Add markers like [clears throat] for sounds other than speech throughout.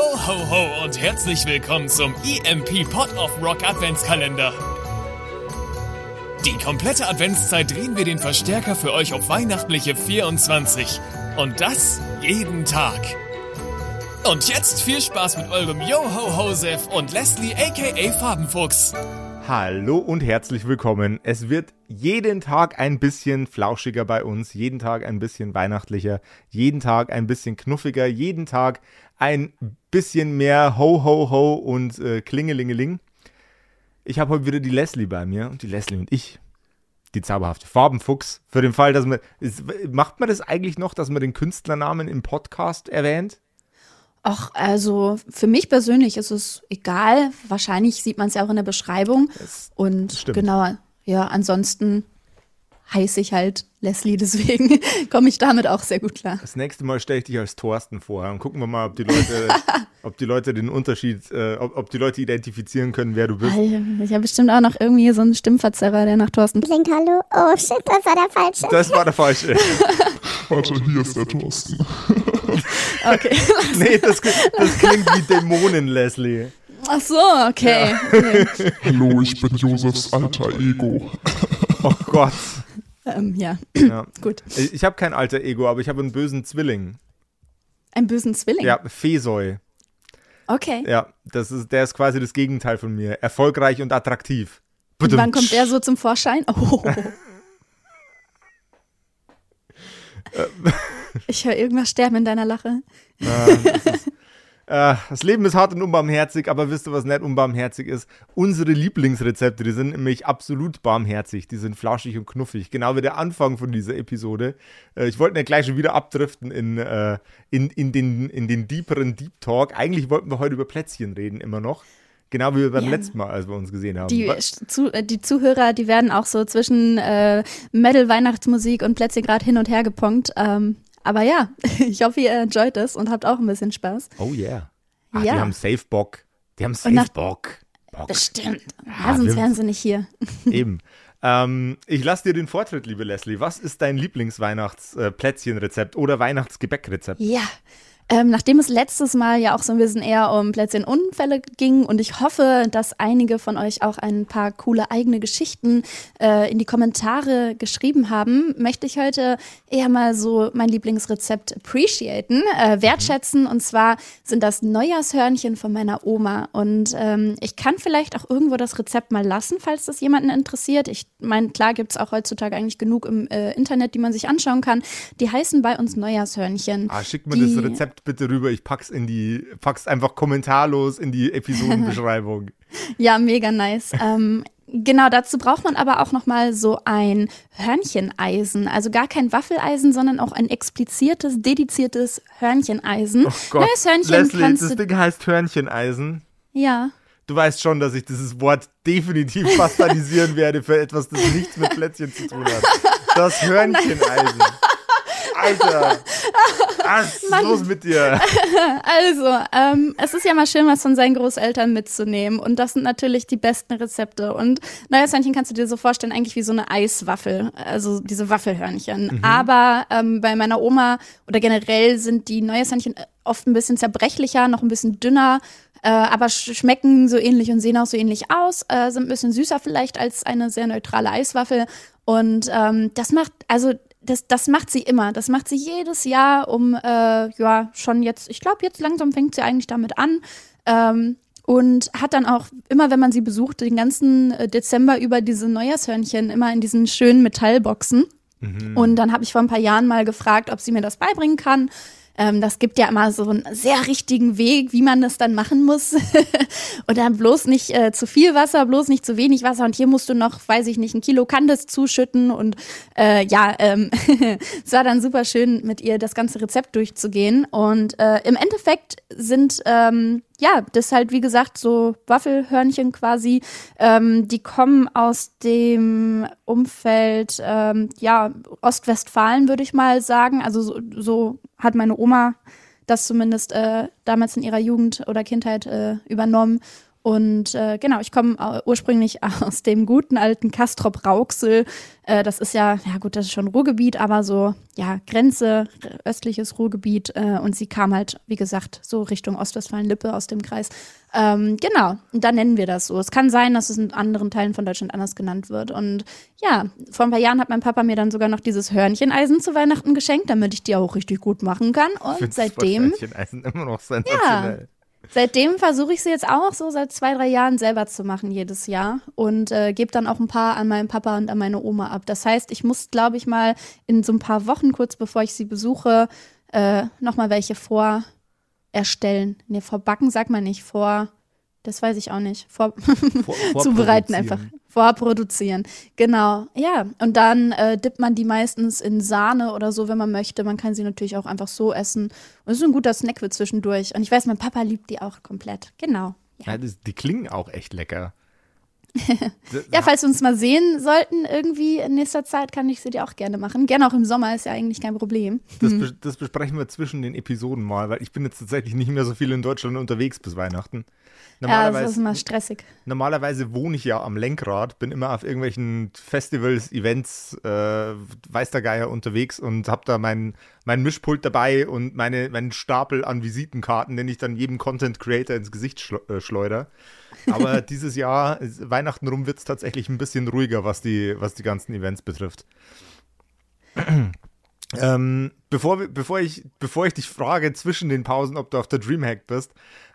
Ho, ho, ho und herzlich willkommen zum EMP Pot of Rock Adventskalender. Die komplette Adventszeit drehen wir den Verstärker für euch auf weihnachtliche 24. Und das jeden Tag. Und jetzt viel Spaß mit eurem Yo-Ho-Hosef und Leslie aka Farbenfuchs. Hallo und herzlich willkommen. Es wird jeden Tag ein bisschen flauschiger bei uns, jeden Tag ein bisschen weihnachtlicher, jeden Tag ein bisschen knuffiger, jeden Tag ein bisschen mehr Ho, Ho, Ho und äh, Klingelingeling. Ich habe heute wieder die Leslie bei mir und die Leslie und ich, die zauberhafte Farbenfuchs, für den Fall, dass man, ist, macht man das eigentlich noch, dass man den Künstlernamen im Podcast erwähnt? Ach, also für mich persönlich ist es egal. Wahrscheinlich sieht man es ja auch in der Beschreibung. Das Und stimmt. genau, ja, ansonsten heiße ich halt Leslie, deswegen [laughs] komme ich damit auch sehr gut klar. Das nächste Mal stelle ich dich als Thorsten vor und gucken wir mal, ob die Leute, [laughs] ob die Leute den Unterschied, äh, ob, ob die Leute identifizieren können, wer du bist. Ich habe bestimmt auch noch irgendwie so einen Stimmverzerrer, der nach Thorsten Klingt hallo. Oh shit, das war der falsche. Das war der falsche. [laughs] Warte, hier ist der Thorsten. Okay. Nee, das, das klingt wie Dämonen, Leslie. Ach so, okay. okay. Hallo, ich bin Josefs alter Ego. Oh Gott. Ähm, ja, Ja. [clears throat] gut. Ich habe kein alter Ego, aber ich habe einen bösen Zwilling. Einen bösen Zwilling. Ja, Fesoi. Okay. Ja, das ist, der ist quasi das Gegenteil von mir. Erfolgreich und attraktiv. Und wann kommt der so zum Vorschein? Oh. [laughs] Ich höre irgendwas sterben in deiner Lache. Äh, das Leben ist hart und unbarmherzig, aber wisst ihr, was nicht unbarmherzig ist? Unsere Lieblingsrezepte, die sind nämlich absolut barmherzig. Die sind flauschig und knuffig. Genau wie der Anfang von dieser Episode. Äh, ich wollte nicht gleich schon wieder abdriften in, äh, in, in, den, in den deeperen Deep Talk. Eigentlich wollten wir heute über Plätzchen reden, immer noch. Genau wie beim Ja. letzten Mal, als wir uns gesehen haben. Die, zu, die Zuhörer, die werden auch so zwischen äh, Metal-Weihnachtsmusik und Plätzchen gerade hin und her geponkt. Ähm, aber ja, [laughs] ich hoffe, ihr enjoyt es und habt auch ein bisschen Spaß. Oh yeah. Ach, Ja. Die haben safe Bock. Die haben safe Bock. Bock. Bestimmt. Ja, sonst wären sie nicht hier. [laughs] Eben. Ähm, ich lasse dir den Vortritt, liebe Leslie. Was ist dein Lieblingsweihnachtsplätzchenrezept oder Weihnachtsgebäckrezept? Ja. Ähm, nachdem es letztes Mal ja auch so ein bisschen eher um Plätzchenunfälle ging und ich hoffe, dass einige von euch auch ein paar coole eigene Geschichten äh, in die Kommentare geschrieben haben, möchte ich heute eher mal so mein Lieblingsrezept appreciaten, äh, wertschätzen. Und zwar sind das Neujahrshörnchen von meiner Oma. Und ähm, ich kann vielleicht auch irgendwo das Rezept mal lassen, falls das jemanden interessiert. Ich meine, klar gibt es auch heutzutage eigentlich genug im äh, Internet, die man sich anschauen kann. Die heißen bei uns Neujahrshörnchen. Ah, schick mir Die- das Rezept bitte rüber. Ich pack's in die, pack's einfach kommentarlos in die Episodenbeschreibung. [laughs] Ja, mega nice. ähm, genau, dazu braucht man aber auch noch mal so ein Hörncheneisen. Also gar kein Waffeleisen, sondern auch ein expliziertes, dediziertes Hörncheneisen. Oh Gott. Neues Hörnchen Leslie, das. Ding heißt Hörncheneisen. Ja. Du weißt schon, dass ich dieses Wort definitiv bastardisieren werde für etwas, das nichts mit Plätzchen zu tun hat. Das [laughs] Hörncheneisen. Alter. [laughs] Was [laughs] ist los mit dir? [laughs] Also, ähm, es ist ja mal schön, was von seinen Großeltern mitzunehmen. Und das sind natürlich die besten Rezepte. Und neues Hörnchen kannst du dir so vorstellen, eigentlich wie so eine Eiswaffel. Also diese Waffelhörnchen. Aber ähm, bei meiner Oma oder generell sind die neues Hörnchen oft ein bisschen zerbrechlicher, noch ein bisschen dünner. Äh, aber sch schmecken so ähnlich und sehen auch so ähnlich aus, äh, sind ein bisschen süßer vielleicht als eine sehr neutrale Eiswaffel. Und ähm, das macht, also das, das macht sie immer. Das macht sie jedes Jahr um, äh, ja, schon jetzt, ich glaube, jetzt langsam fängt sie eigentlich damit an. Ähm, und hat dann auch immer, wenn man sie besucht, den ganzen äh, Dezember über diese Neujahrshörnchen immer in diesen schönen Metallboxen. Und dann habe ich vor ein paar Jahren mal gefragt, ob sie mir das beibringen kann. Ähm, das gibt ja immer so einen sehr richtigen Weg, wie man das dann machen muss. [laughs] und dann bloß nicht äh, zu viel Wasser, bloß nicht zu wenig Wasser. Und hier musst du noch, weiß ich nicht, ein Kilo Candice zuschütten. Und äh, ja, ähm, [laughs] es war dann super schön, mit ihr das ganze Rezept durchzugehen. Und äh, im Endeffekt sind ähm, ja, das halt wie gesagt so Waffelhörnchen quasi. Ähm, die kommen aus dem Umfeld, ähm, ja, Ostwestfalen würde ich mal sagen. Also so, so hat meine Oma das zumindest äh, damals in ihrer Jugend oder Kindheit äh, übernommen. Und äh, genau, ich komme äh, ursprünglich [laughs] aus dem guten alten Kastrop Rauxel. Äh, das ist ja, ja gut, das ist schon Ruhrgebiet, aber so, ja, Grenze, östliches Ruhrgebiet. Äh, und sie kam halt, wie gesagt, so Richtung Ostwestfalen-Lippe aus dem Kreis. Ähm, genau, und da nennen wir das so. Es kann sein, dass es in anderen Teilen von Deutschland anders genannt wird. Und ja, vor ein paar Jahren hat mein Papa mir dann sogar noch dieses Hörncheneisen zu Weihnachten geschenkt, damit ich die auch richtig gut machen kann. Und seitdem. das Hörncheneisen immer noch sensationell. Seitdem versuche ich sie jetzt auch so seit zwei, drei Jahren selber zu machen jedes Jahr und äh, gebe dann auch ein paar an meinen Papa und an meine Oma ab. Das heißt, ich muss, glaube ich, mal in so ein paar Wochen, kurz bevor ich sie besuche, äh, nochmal welche vor erstellen. Nee, vorbacken sagt man nicht, vor, das weiß ich auch nicht, vor, [laughs] Vor- zubereiten einfach. Vorproduzieren. Genau. Ja. Und dann äh, dippt man die meistens in Sahne oder so, wenn man möchte. Man kann sie natürlich auch einfach so essen. Und es ist ein guter Snack für zwischendurch. Und ich weiß, mein Papa liebt die auch komplett. Genau. Ja, das, die klingen auch echt lecker. Ja, falls wir uns mal sehen sollten, irgendwie in nächster Zeit, kann ich sie dir auch gerne machen. Gerne auch im Sommer, ist ja eigentlich kein Problem. Das, bes- das besprechen wir zwischen den Episoden mal, weil ich bin jetzt tatsächlich nicht mehr so viel in Deutschland unterwegs bis Weihnachten. Ja, Normalerweise, das ist immer stressig. normalerweise wohne ich ja am Lenkrad, bin immer auf irgendwelchen Festivals, Events, äh, weiß der Geier unterwegs und habe da mein, mein Mischpult dabei und meine, meinen Stapel an Visitenkarten, den ich dann jedem Content Creator ins Gesicht äh, schleuder. Aber [laughs] dieses Jahr, Weihnachten rum, wird es tatsächlich ein bisschen ruhiger, was die, was die ganzen Events betrifft. [clears throat] Ähm, bevor, bevor, ich, bevor ich dich frage zwischen den Pausen, ob du auf der Dreamhack bist,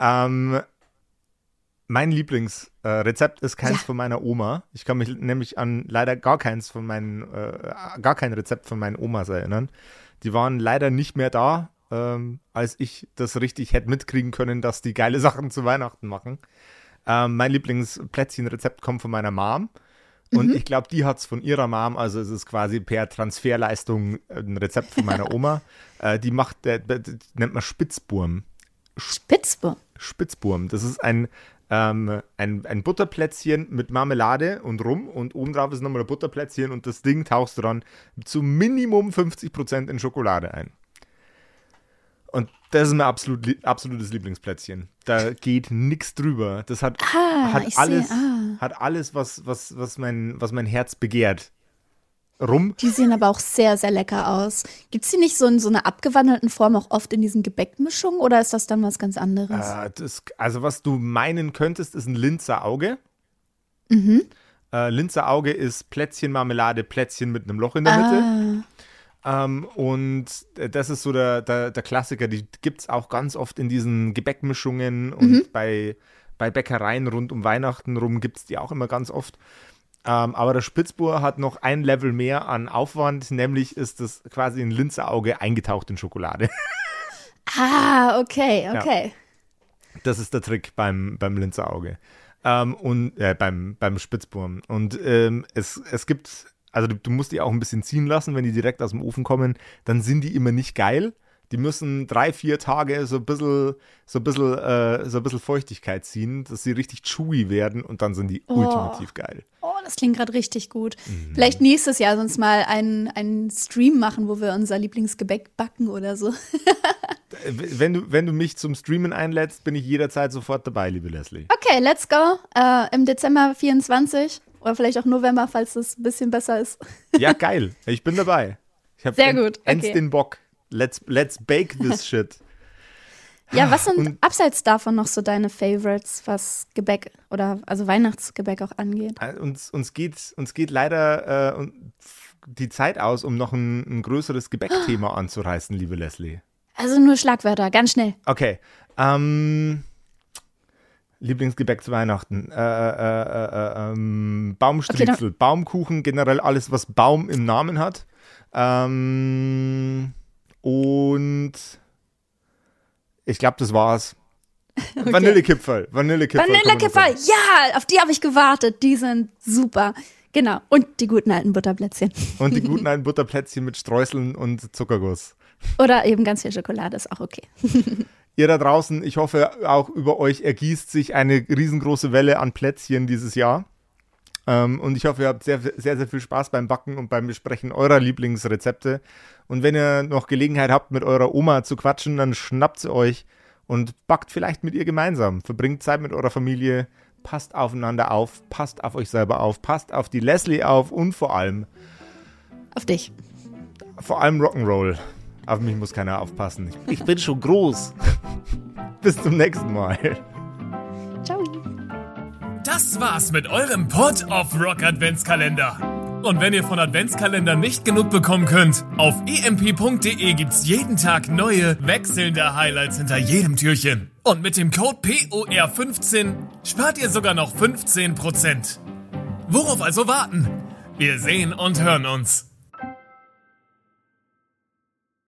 ähm, mein Lieblingsrezept äh, ist keins Ja. von meiner Oma. Ich kann mich nämlich an leider gar keins von meinen, äh, gar kein Rezept von meinen Omas erinnern. Die waren leider nicht mehr da, ähm, als ich das richtig hätte mitkriegen können, dass die geile Sachen zu Weihnachten machen. Ähm, mein Lieblingsplätzchenrezept kommt von meiner Mom. Und ich glaube, die hat es von ihrer Mom, also es ist quasi per Transferleistung ein Rezept von meiner Oma. [laughs] äh, die macht, äh, nennt man Spitzburm. Spitzburg. Spitzburm. Das ist ein, ähm, ein, ein Butterplätzchen mit Marmelade und Rum und obendrauf ist nochmal ein Butterplätzchen und das Ding tauchst du dann zu Minimum 50% in Schokolade ein. Und das ist mein absolut, absolutes Lieblingsplätzchen. Da geht nichts drüber. Das hat, Ah, hat alles, ah. hat alles was, was, was, mein, was mein Herz begehrt. Rum, Die sehen aber auch sehr, sehr lecker aus. Gibt es die nicht so in so einer abgewandelten Form auch oft in diesen Gebäckmischungen oder ist das dann was ganz anderes? Äh, das, also was du meinen könntest, ist ein Linzer Auge. Mhm. Äh, Linzer Auge ist Plätzchen Marmelade, Plätzchen mit einem Loch in der Mitte. Ah, Ähm, und äh, das ist so der, der, der Klassiker. Die gibt es auch ganz oft in diesen Gebäckmischungen und Mhm. bei, bei Bäckereien rund um Weihnachten rum gibt es die auch immer ganz oft. Ähm, aber der Spitzbohr hat noch ein Level mehr an Aufwand, nämlich ist das quasi ein Linzer Auge eingetaucht in Schokolade. ah, okay, okay. Das ist der Trick beim, beim Linzer Auge. Ähm, und äh, beim, beim Spitzburm. Und ähm, es, es gibt, also du, du musst die auch ein bisschen ziehen lassen, wenn die direkt aus dem Ofen kommen, dann sind die immer nicht geil. Die müssen drei, vier Tage so ein bisschen, so ein bisschen, äh, so ein bisschen Feuchtigkeit ziehen, dass sie richtig chewy werden und dann sind die Oh. ultimativ geil. Oh, das klingt gerade richtig gut. Mhm. Vielleicht nächstes Jahr sonst mal einen, einen Stream machen, wo wir unser Lieblingsgebäck backen oder so. [laughs] Äh, Wenn du, wenn du mich zum Streamen einlädst, bin ich jederzeit sofort dabei, liebe Leslie. Okay, let's go. Äh, Im Dezember 24 oder vielleicht auch November, falls es ein bisschen besser ist. Ja, [laughs] geil. Ich bin dabei. Ich Sehr gut, Ends okay. den Bock. Let's, let's bake this [laughs] shit. Ja, was sind Und- abseits davon noch so deine Favorites, was Gebäck oder also Weihnachtsgebäck auch angeht? Äh, Uns, uns, geht, uns geht leider äh, die Zeit aus, um noch ein, ein größeres Gebäckthema [gasps] anzureißen, liebe Leslie. Also nur Schlagwörter, ganz schnell. Okay. Ähm, Lieblingsgebäck zu Weihnachten. Äh, äh, äh, äh, ähm, Baumstriezel, Baumkuchen, generell alles, was Baum im Namen hat. Ähm, und ich glaube, das war's. [laughs] Vanillekipferl. Vanillekipferl. Vanillekipferl, noch ja, auf die habe ich gewartet. Die sind super. Genau. Und die guten alten Butterplätzchen. Und die guten [laughs] alten Butterplätzchen mit Streuseln und Zuckerguss. Oder eben ganz viel Schokolade, ist auch okay. [laughs] Ihr da draußen, ich hoffe, auch über euch ergießt sich eine riesengroße Welle an Plätzchen dieses Jahr. Ähm, und ich hoffe, ihr habt sehr, sehr, sehr viel Spaß beim Backen und beim Besprechen eurer Lieblingsrezepte. Und wenn ihr noch Gelegenheit habt, mit eurer Oma zu quatschen, dann schnappt sie euch und backt vielleicht mit ihr gemeinsam. Verbringt Zeit mit eurer Familie, passt aufeinander auf, passt auf euch selber auf, passt auf die Leslie auf und vor allem, Auf dich. vor allem Rock'n'Roll. Auf mich muss keiner aufpassen. Ich, ich bin schon groß. [laughs] Bis zum nächsten Mal. Das war's mit eurem Pod of Rock Adventskalender. Und wenn ihr von Adventskalendern nicht genug bekommen könnt, auf emp.de gibt's jeden Tag neue, wechselnde Highlights hinter jedem Türchen. Und mit dem Code POR15 spart ihr sogar noch 15%. Worauf also warten? Wir sehen und hören uns.